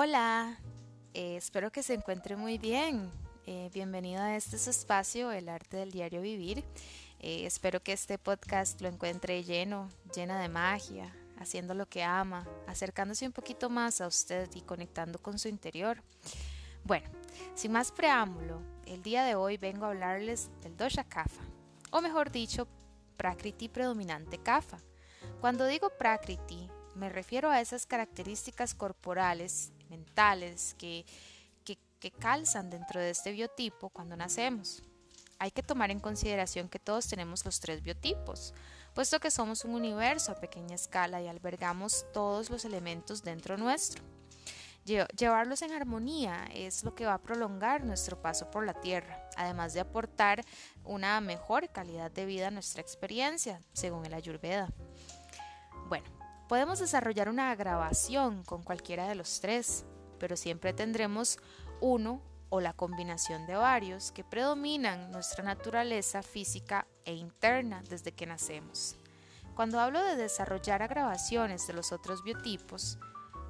Hola, eh, espero que se encuentre muy bien. Eh, bienvenido a este espacio, El Arte del Diario Vivir. Eh, espero que este podcast lo encuentre lleno, llena de magia, haciendo lo que ama, acercándose un poquito más a usted y conectando con su interior. Bueno, sin más preámbulo, el día de hoy vengo a hablarles del dosha kapha, o mejor dicho, prakriti predominante kapha. Cuando digo prakriti, me refiero a esas características corporales, mentales, que, que, que calzan dentro de este biotipo cuando nacemos. Hay que tomar en consideración que todos tenemos los tres biotipos, puesto que somos un universo a pequeña escala y albergamos todos los elementos dentro nuestro. Llevarlos en armonía es lo que va a prolongar nuestro paso por la Tierra, además de aportar una mejor calidad de vida a nuestra experiencia, según el Ayurveda. Bueno, podemos desarrollar una grabación con cualquiera de los tres, pero siempre tendremos uno o la combinación de varios que predominan nuestra naturaleza física e interna desde que nacemos. Cuando hablo de desarrollar agravaciones de los otros biotipos,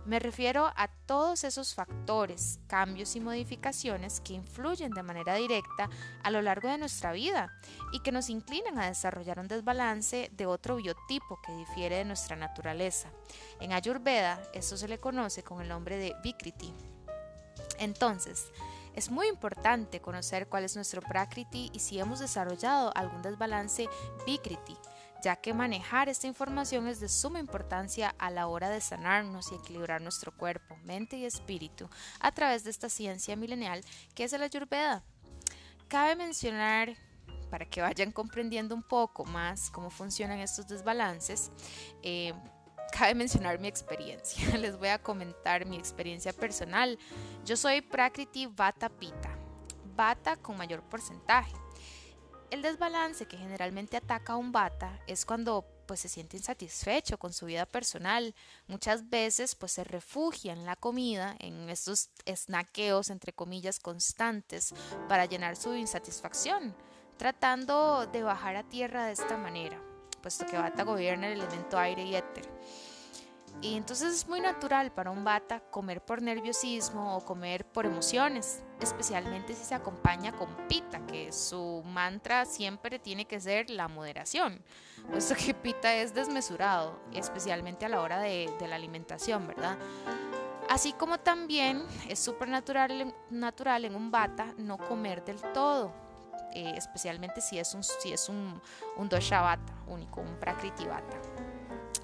me refiero a todos esos factores, cambios y modificaciones que influyen de manera directa a lo largo de nuestra vida y que nos inclinan a desarrollar un desbalance de otro biotipo que difiere de nuestra naturaleza. En Ayurveda, esto se le conoce con el nombre de Vikriti. Entonces, es muy importante conocer cuál es nuestro Prakriti y si hemos desarrollado algún desbalance Vikriti, ya que manejar esta información es de suma importancia a la hora de sanarnos y equilibrar nuestro cuerpo, mente y espíritu a través de esta ciencia milenial que es la Ayurveda. Cabe mencionar para que vayan comprendiendo un poco más cómo funcionan estos desbalances, eh, cabe mencionar mi experiencia. Les voy a comentar mi experiencia personal. Yo soy Prakriti Vata Pita, Vata con mayor porcentaje. El desbalance que generalmente ataca a un Vata es cuando pues se siente insatisfecho con su vida personal. Muchas veces pues se refugia en la comida, en estos snaqueos entre comillas constantes para llenar su insatisfacción, tratando de bajar a tierra de esta manera puesto que Bata gobierna el elemento aire y éter. Y entonces es muy natural para un bata comer por nerviosismo o comer por emociones, especialmente si se acompaña con pita, que su mantra siempre tiene que ser la moderación, puesto que pita es desmesurado, especialmente a la hora de, la alimentación, ¿verdad? Así como también es súper natural, natural en un bata no comer del todo, eh, especialmente si es un, si es un, un dosha vata único, un prakriti vata.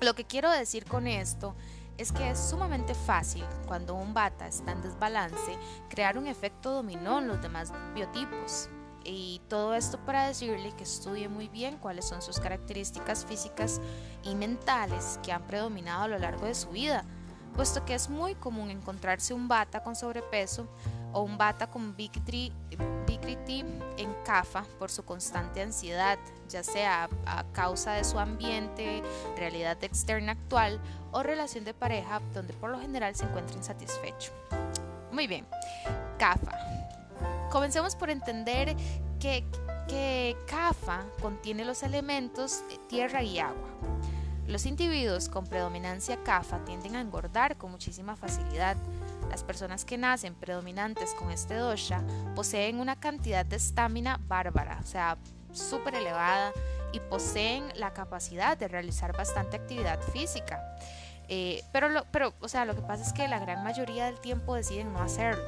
Lo que quiero decir con esto es que es sumamente fácil, cuando un bata está en desbalance, crear un efecto dominó en los demás biotipos. Y todo esto para decirle que estudie muy bien cuáles son sus características físicas y mentales que han predominado a lo largo de su vida, puesto que es muy común encontrarse un bata con sobrepeso o un bata con Big 3 Dorothy encafa por su constante ansiedad, ya sea a causa de su ambiente, realidad externa actual o relación de pareja donde por lo general se encuentra insatisfecho. Muy bien, CAFA. Comencemos por entender que, que CAFA contiene los elementos tierra y agua. Los individuos con predominancia CAFA tienden a engordar con muchísima facilidad las personas que nacen predominantes con este dosha poseen una cantidad de estamina bárbara, o sea, súper elevada y poseen la capacidad de realizar bastante actividad física. Eh, pero, lo, pero, o sea, lo que pasa es que la gran mayoría del tiempo deciden no hacerlo.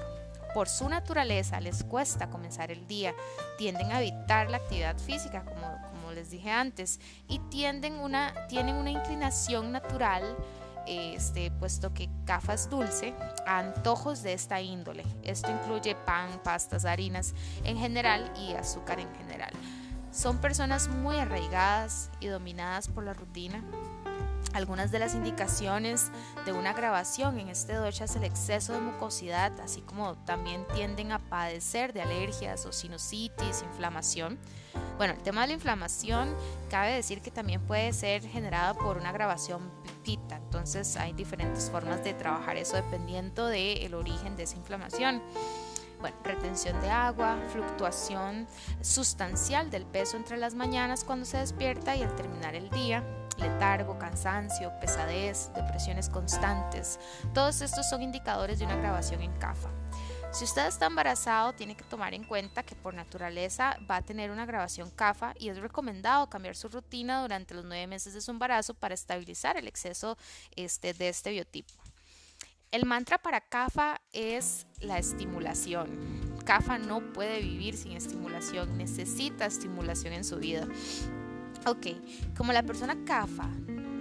Por su naturaleza les cuesta comenzar el día, tienden a evitar la actividad física, como, como les dije antes, y tienden una, tienen una inclinación natural este, puesto que CAFA es dulce, antojos de esta índole. Esto incluye pan, pastas, harinas en general y azúcar en general. Son personas muy arraigadas y dominadas por la rutina. Algunas de las indicaciones de una grabación en este dosha es el exceso de mucosidad, así como también tienden a padecer de alergias o sinusitis, inflamación. Bueno, el tema de la inflamación cabe decir que también puede ser generada por una grabación entonces hay diferentes formas de trabajar eso dependiendo del origen de esa inflamación. Bueno, retención de agua, fluctuación sustancial del peso entre las mañanas cuando se despierta y al terminar el día, letargo, cansancio, pesadez, depresiones constantes. Todos estos son indicadores de una grabación en CAFA. Si usted está embarazado, tiene que tomar en cuenta que por naturaleza va a tener una grabación CAFA y es recomendado cambiar su rutina durante los nueve meses de su embarazo para estabilizar el exceso este, de este biotipo. El mantra para CAFA es la estimulación. CAFA no puede vivir sin estimulación, necesita estimulación en su vida. Ok, como la persona CAFA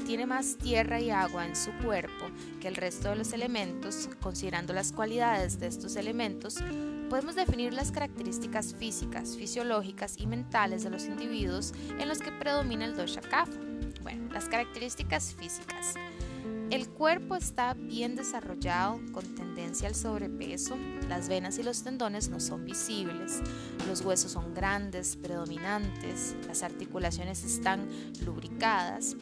tiene más tierra y agua en su cuerpo que el resto de los elementos, considerando las cualidades de estos elementos, podemos definir las características físicas, fisiológicas y mentales de los individuos en los que predomina el dosha kapha. Bueno, las características físicas. El cuerpo está bien desarrollado, con tendencia al sobrepeso, las venas y los tendones no son visibles, los huesos son grandes, predominantes, las articulaciones están lubricadas,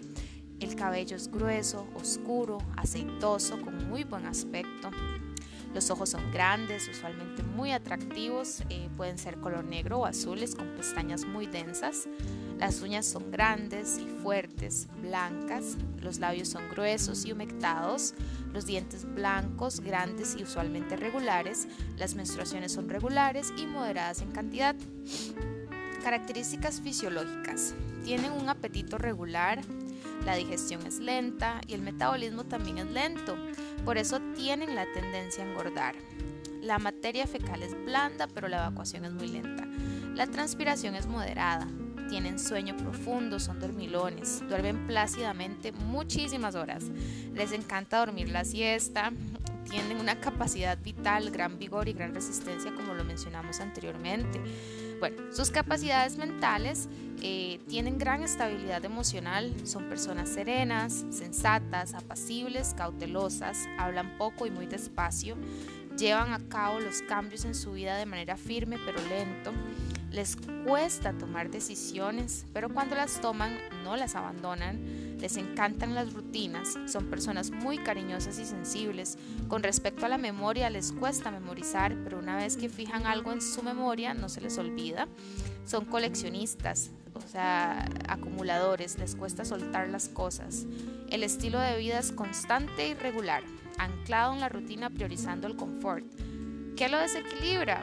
el cabello es grueso, oscuro, aceitoso, con muy buen aspecto. Los ojos son grandes, usualmente muy atractivos, eh, pueden ser color negro o azules con pestañas muy densas. Las uñas son grandes y fuertes, blancas. Los labios son gruesos y humectados. Los dientes blancos, grandes y usualmente regulares. Las menstruaciones son regulares y moderadas en cantidad. Características fisiológicas. Tienen un apetito regular, la digestión es lenta y el metabolismo también es lento, por eso tienen la tendencia a engordar. La materia fecal es blanda, pero la evacuación es muy lenta. La transpiración es moderada. Tienen sueño profundo, son dormilones, duermen plácidamente muchísimas horas. Les encanta dormir la siesta, tienen una capacidad vital, gran vigor y gran resistencia, como lo mencionamos anteriormente. Bueno, sus capacidades mentales eh, tienen gran estabilidad emocional, son personas serenas, sensatas, apacibles, cautelosas, hablan poco y muy despacio, llevan a cabo los cambios en su vida de manera firme pero lento, les cuesta tomar decisiones, pero cuando las toman no las abandonan, les encantan las rutinas, son personas muy cariñosas y sensibles. Con respecto a la memoria, les cuesta memorizar, pero una vez que fijan algo en su memoria no se les olvida. Son coleccionistas, o sea, acumuladores, les cuesta soltar las cosas. El estilo de vida es constante y regular, anclado en la rutina priorizando el confort. ¿Qué lo desequilibra?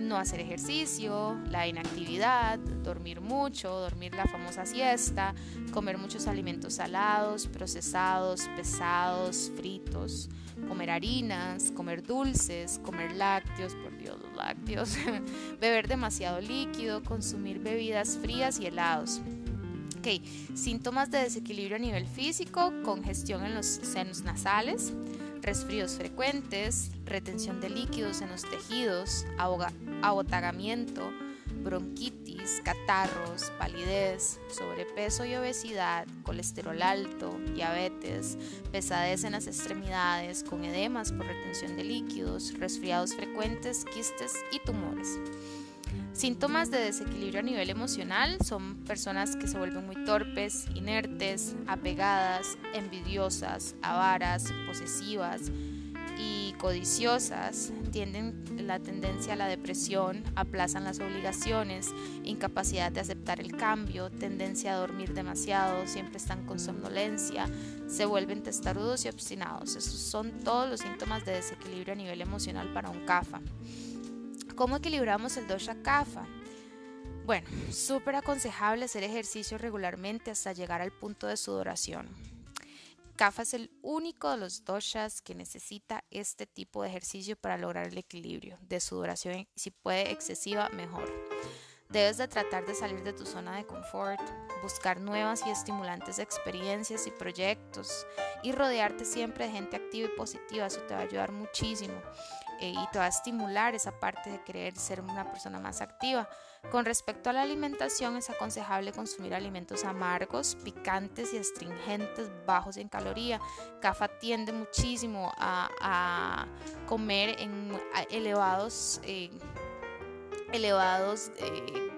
No hacer ejercicio, la inactividad, dormir mucho, dormir la famosa siesta, comer muchos alimentos salados, procesados, pesados, fritos, comer harinas, comer dulces, comer lácteos, por Dios, los lácteos, beber demasiado líquido, consumir bebidas frías y helados. Ok, síntomas de desequilibrio a nivel físico, congestión en los senos nasales, resfríos frecuentes, retención de líquidos en los tejidos, abotagamiento, bronquitis, catarros, palidez, sobrepeso y obesidad, colesterol alto, diabetes, pesadez en las extremidades con edemas por retención de líquidos, resfriados frecuentes, quistes y tumores. Síntomas de desequilibrio a nivel emocional son personas que se vuelven muy torpes, inertes, apegadas, envidiosas, avaras, posesivas y codiciosas, tienden la tendencia a la depresión, aplazan las obligaciones, incapacidad de aceptar el cambio, tendencia a dormir demasiado, siempre están con somnolencia, se vuelven testarudos y obstinados. Esos son todos los síntomas de desequilibrio a nivel emocional para un CAFA. ¿Cómo equilibramos el dosha kapha? Bueno, súper aconsejable hacer ejercicio regularmente hasta llegar al punto de sudoración. Kapha es el único de los doshas que necesita este tipo de ejercicio para lograr el equilibrio de sudoración. Si puede excesiva, mejor. Debes de tratar de salir de tu zona de confort, buscar nuevas y estimulantes experiencias y proyectos y rodearte siempre de gente activa y positiva. Eso te va a ayudar muchísimo. Eh, y te va a estimular esa parte de querer ser una persona más activa. Con respecto a la alimentación, es aconsejable consumir alimentos amargos, picantes y astringentes, bajos en caloría. CAFA tiende muchísimo a, comer en elevados, eh, elevados eh,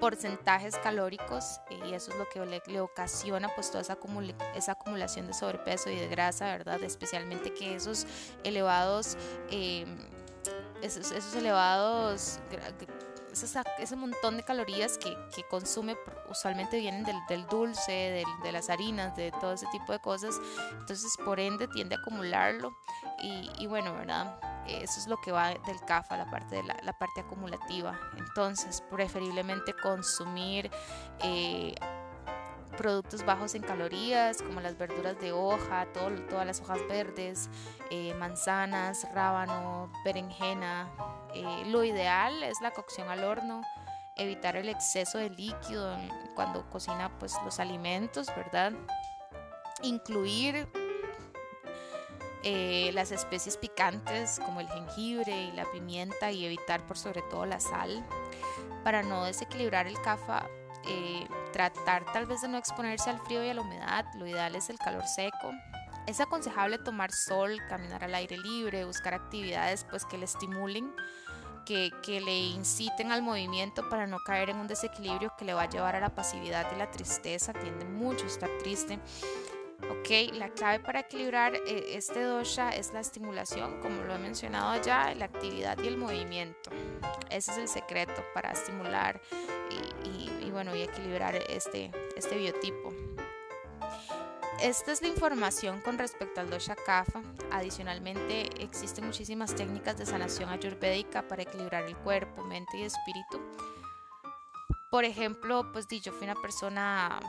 porcentajes calóricos y eso es lo que le, ocasiona pues toda esa, acumulación de sobrepeso y de grasa, ¿verdad? Especialmente que esos elevados, em, esos, elevados ese montón de calorías que, que consume usualmente vienen del, del dulce, de las harinas, de todo ese tipo de cosas. Entonces, por ende, tiende a acumularlo. Y, y bueno, ¿verdad? Eso es lo que va del CAFA, la parte, de la, la parte acumulativa. Entonces, preferiblemente consumir eh, productos bajos en calorías, como las verduras de hoja, todo, todas las hojas verdes, eh, manzanas, rábano, berenjena. Eh, lo ideal es la cocción al horno, evitar el exceso de líquido cuando cocina pues, los alimentos, ¿verdad? Incluir eh, las especies picantes como el jengibre y la pimienta y evitar por sobre todo la sal para no desequilibrar el CAFA eh, tratar tal vez de no exponerse al frío y a la humedad, lo ideal es el calor seco. Es aconsejable tomar sol, caminar al aire libre, buscar actividades pues que le estimulen, que, que le inciten al movimiento para no caer en un desequilibrio que le va a llevar a la pasividad y la tristeza, tiende mucho a estar triste. Ok, la clave para equilibrar eh, este dosha es la estimulación, como lo he mencionado ya, la actividad y el movimiento. Ese es el secreto para estimular y, bueno, y equilibrar este, este biotipo. Esta es la información con respecto al dosha kapha. Adicionalmente, existen muchísimas técnicas de sanación ayurvédica para equilibrar el cuerpo, mente y espíritu. Por ejemplo, pues yo fui una persona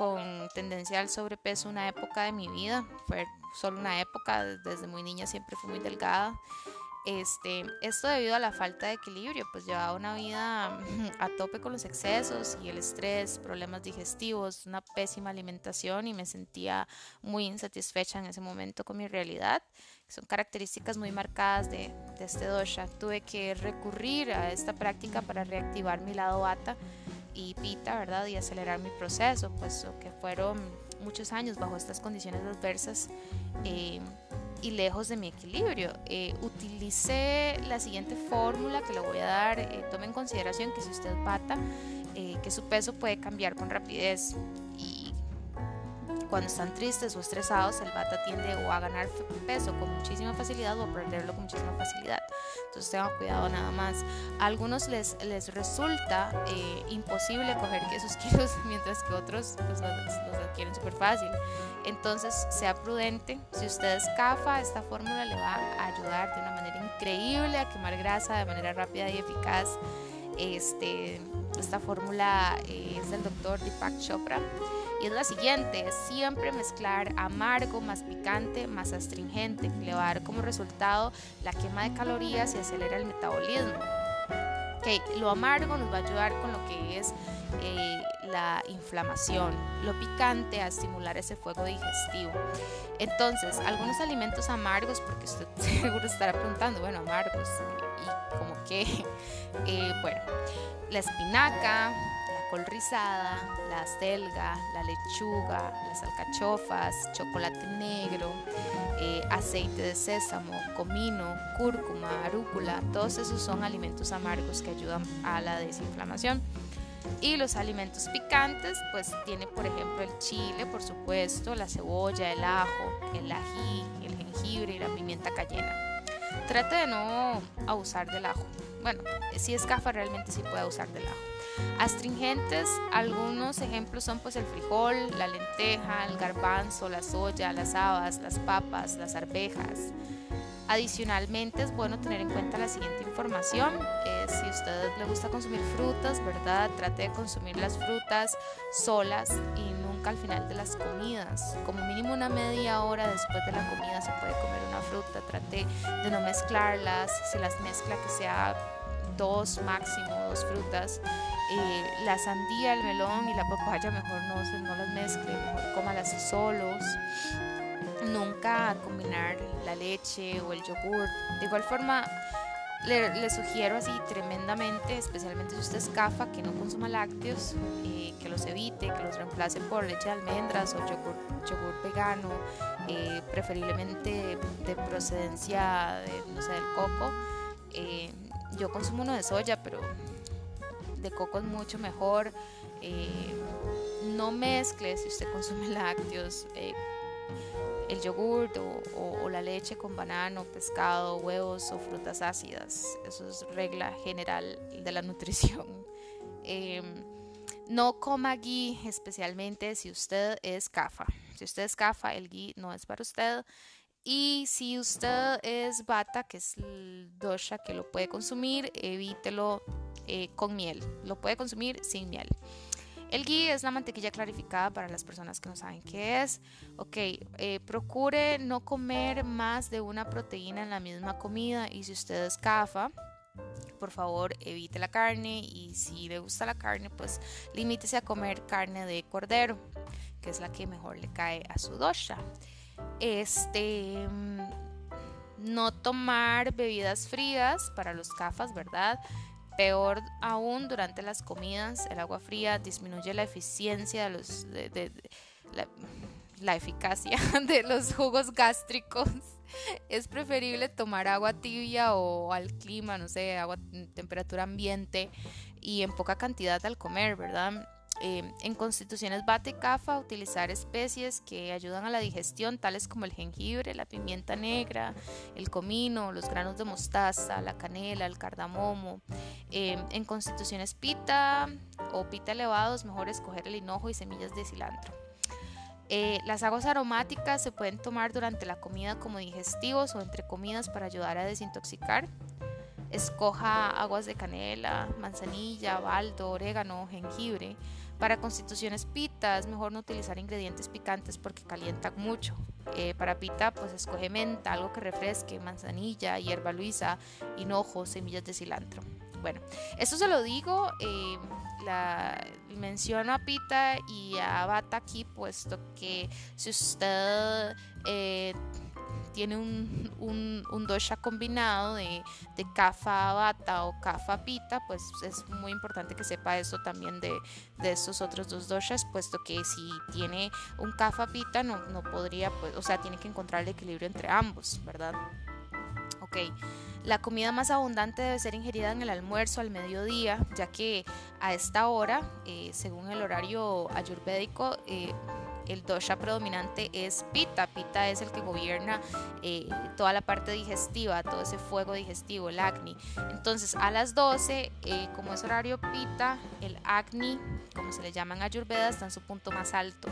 con tendencia al sobrepeso una época de mi vida, fue solo una época, desde muy niña siempre fui muy delgada. Este, esto debido a la falta de equilibrio, pues llevaba una vida a tope con los excesos y el estrés, problemas digestivos, una pésima alimentación y me sentía muy insatisfecha en ese momento con mi realidad. Son características muy marcadas de, de este dosha. Tuve que recurrir a esta práctica para reactivar mi lado bata y pita, ¿verdad? Y acelerar mi proceso, pues que fueron muchos años bajo estas condiciones adversas eh, y lejos de mi equilibrio. Eh, utilicé la siguiente fórmula que le voy a dar. Eh, tome en consideración que si usted pata, que su peso puede cambiar con rapidez cuando están tristes o estresados, el bata tiende o a ganar peso con muchísima facilidad o a perderlo con muchísima facilidad. Entonces tengan cuidado nada más. A algunos les, les resulta eh, imposible coger esos kilos, mientras que otros pues, los, los adquieren súper fácil. Entonces sea prudente. Si usted escafa, esta fórmula le va a ayudar de una manera increíble a quemar grasa de manera rápida y eficaz. Este, esta fórmula es del doctor Deepak Chopra y es la siguiente, es siempre mezclar amargo más picante más astringente, que le va a dar como resultado la quema de calorías y acelera el metabolismo. Okay, lo amargo nos va a ayudar con lo que es eh, la inflamación, lo picante a estimular ese fuego digestivo. Entonces, algunos alimentos amargos, porque usted seguro estará preguntando, bueno, amargos, y como que, eh, bueno, la espinaca, col rizada, la acelga, la lechuga, las alcachofas, chocolate negro, eh, aceite de sésamo, comino, cúrcuma, arúcula, todos esos son alimentos amargos que ayudan a la desinflamación. Y los alimentos picantes, pues tiene por ejemplo el chile, por supuesto, la cebolla, el ajo, el ají, el jengibre y la pimienta cayena. Trate de no abusar del ajo. Bueno, si es cafa realmente sí puede abusar del ajo. Astringentes, algunos ejemplos son pues el frijol, la lenteja, el garbanzo, la soya, las habas, las papas, las arvejas. Adicionalmente es bueno tener en cuenta la siguiente información. Eh, si a usted le gusta consumir frutas, ¿verdad? Trate de consumir las frutas solas y nunca al final de las comidas. Como mínimo una media hora después de la comida se puede comer una fruta. Trate de no mezclarlas. Si las mezcla que sea dos máximo, dos frutas. Eh, la sandía, el melón y la papaya mejor no, no las mezcle, mejor cómalas solos. Nunca combinar la leche o el yogur. De igual forma, le, sugiero así tremendamente, especialmente si usted es CAFA, que no consuma lácteos, eh, que los evite, que los reemplace por leche de almendras o yogur, yogur vegano, eh, preferiblemente de procedencia de, no sé, del coco. yo consumo uno de soya, pero de coco es mucho mejor. Eh, no mezcle si usted consume lácteos. Eh, el yogur o, la leche con banano, pescado, huevos o frutas ácidas. Eso es regla general de la nutrición. Em, no coma ghee, especialmente si usted es CAFA. Si usted es CAFA, el ghee no es para usted. Y si usted es bata, que es el dosha que lo puede consumir, evítelo eh, con miel. Lo puede consumir sin miel. El ghee es la mantequilla clarificada para las personas que no saben qué es. Ok, eh, procure no comer más de una proteína en la misma comida y si usted es CAFA, por favor evite la carne y si le gusta la carne, pues limítese a comer carne de cordero, que es la que mejor le cae a su dosha. Este, mm, no tomar bebidas frías para los cafas, ¿verdad? Peor aún, durante las comidas, el agua fría disminuye la eficiencia de los, de, la, eficacia de los jugos gástricos. Es preferible tomar agua tibia o al clima, no sé, agua temperatura ambiente y en poca cantidad al comer, ¿verdad? Em, en constituciones bate cafa utilizar especies que ayudan a la digestión, tales como el jengibre, la pimienta negra, el comino, los granos de mostaza, la canela, el cardamomo. Em, en constituciones pita o pita elevado es mejor escoger el hinojo y semillas de cilantro. Eh, las aguas aromáticas se pueden tomar durante la comida como digestivos o entre comidas para ayudar a desintoxicar. Escoja aguas de canela, manzanilla, baldo, orégano, jengibre. Para constituciones pita es mejor no utilizar ingredientes picantes porque calientan mucho. Eh, para pita pues escoge menta, algo que refresque, manzanilla, hierba luisa, hinojo, semillas de cilantro. Bueno, esto se lo digo, eh, la, menciono a pita y a bata aquí puesto que si usted... Eh, tiene un, un, dosha combinado de, de kafa bata o kafa pita, pues es muy importante que sepa eso también de, de estos otros dos doshas, puesto que si tiene un kafa pita no, no podría, pues, o sea, tiene que encontrar el equilibrio entre ambos, ¿verdad? Ok, la comida más abundante debe ser ingerida en el almuerzo al mediodía, ya que a esta hora, eh, según el horario ayurvédico, eh, el dosha predominante es pita. Pita es el que gobierna eh, toda la parte digestiva, todo ese fuego digestivo, el acne. Entonces a las 12, eh, como es horario pita, el acne, como se le llaman ayurveda, está en su punto más alto.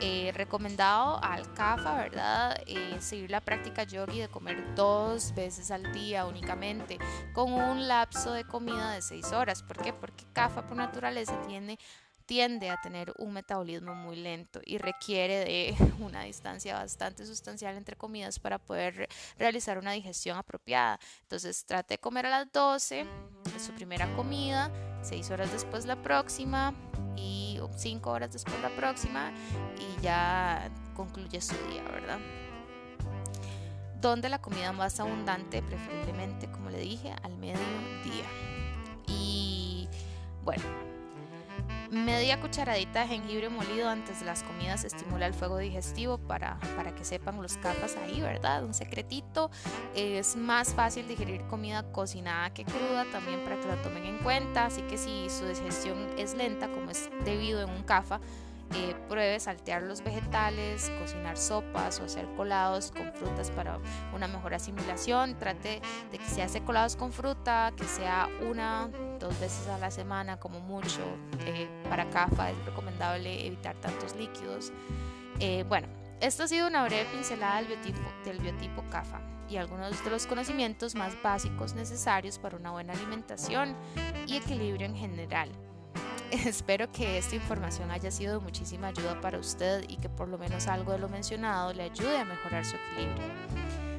Eh, recomendado al CAFA, ¿verdad? seguir la práctica yogi de comer dos veces al día únicamente, con un lapso de comida de 6 horas. ¿Por qué? Porque CAFA por naturaleza tiene tiende a tener un metabolismo muy lento y requiere de una distancia bastante sustancial entre comidas para poder realizar una digestión apropiada. Entonces trate de comer a las 12 de su primera comida, 6 horas después la próxima y 5 horas después la próxima y ya concluye su día, ¿verdad? Donde la comida más abundante, preferiblemente, como le dije, al mediodía. Y bueno, Media cucharadita de jengibre molido antes de las comidas estimula el fuego digestivo para, para que sepan los capas ahí, ¿verdad? Un secretito. Es más fácil digerir comida cocinada que cruda, también para que la tomen en cuenta. Así que si su digestión es lenta, como es debido en un CAFA, eh, pruebe saltear los vegetales, cocinar sopas o hacer colados con frutas para una mejor asimilación. Trate de que se hace colados con fruta, que sea una, dos veces a la semana como mucho. Eh, para CAFA es recomendable evitar tantos líquidos. Eh, bueno, esto ha sido una breve pincelada del biotipo, del biotipo CAFA y algunos de los conocimientos más básicos necesarios para una buena alimentación y equilibrio en general. Espero que esta información haya sido de muchísima ayuda para usted y que por lo menos algo de lo mencionado le ayude a mejorar su equilibrio.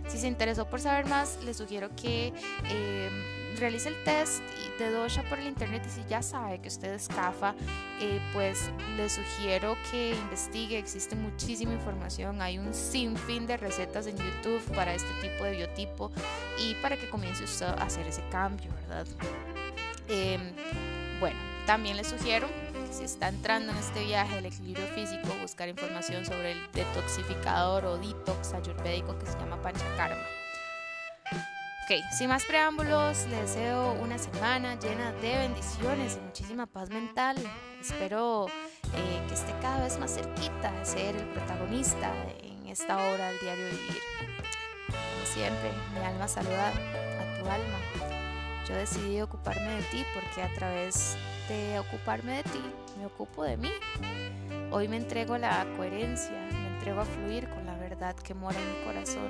Si se interesó por saber más, le sugiero que em, realice el test de dosha por el internet y si ya sabe que usted es CAFA, eh, pues le sugiero que investigue. Existe muchísima información, hay un sinfín de recetas en YouTube para este tipo de biotipo y para que comience usted a hacer ese cambio, ¿verdad? Em, bueno, también les sugiero si está entrando en este viaje del equilibrio físico, buscar información sobre el detoxificador o detox ayurvédico que se llama Panchakarma. Ok, sin más preámbulos, les deseo una semana llena de bendiciones y muchísima paz mental. Espero eh, que esté cada vez más cerquita de ser el protagonista en esta obra del diario vivir. Como siempre, mi alma saluda a tu alma. Yo decidí ocuparme de ti porque a través de ocuparme de ti, me ocupo de mí. Hoy me entrego a la coherencia, me entrego a fluir con la verdad que mora en mi corazón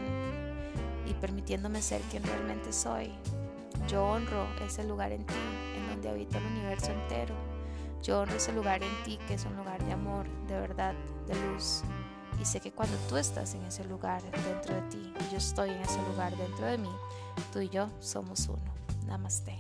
y permitiéndome ser quien realmente soy. Yo honro ese lugar en ti, en donde habita el universo entero. Yo honro ese lugar en ti que es un lugar de amor, de verdad, de luz. Y sé que cuando tú estás en ese lugar dentro de ti y yo estoy en ese lugar dentro de mí, tú y yo somos uno. Namaste.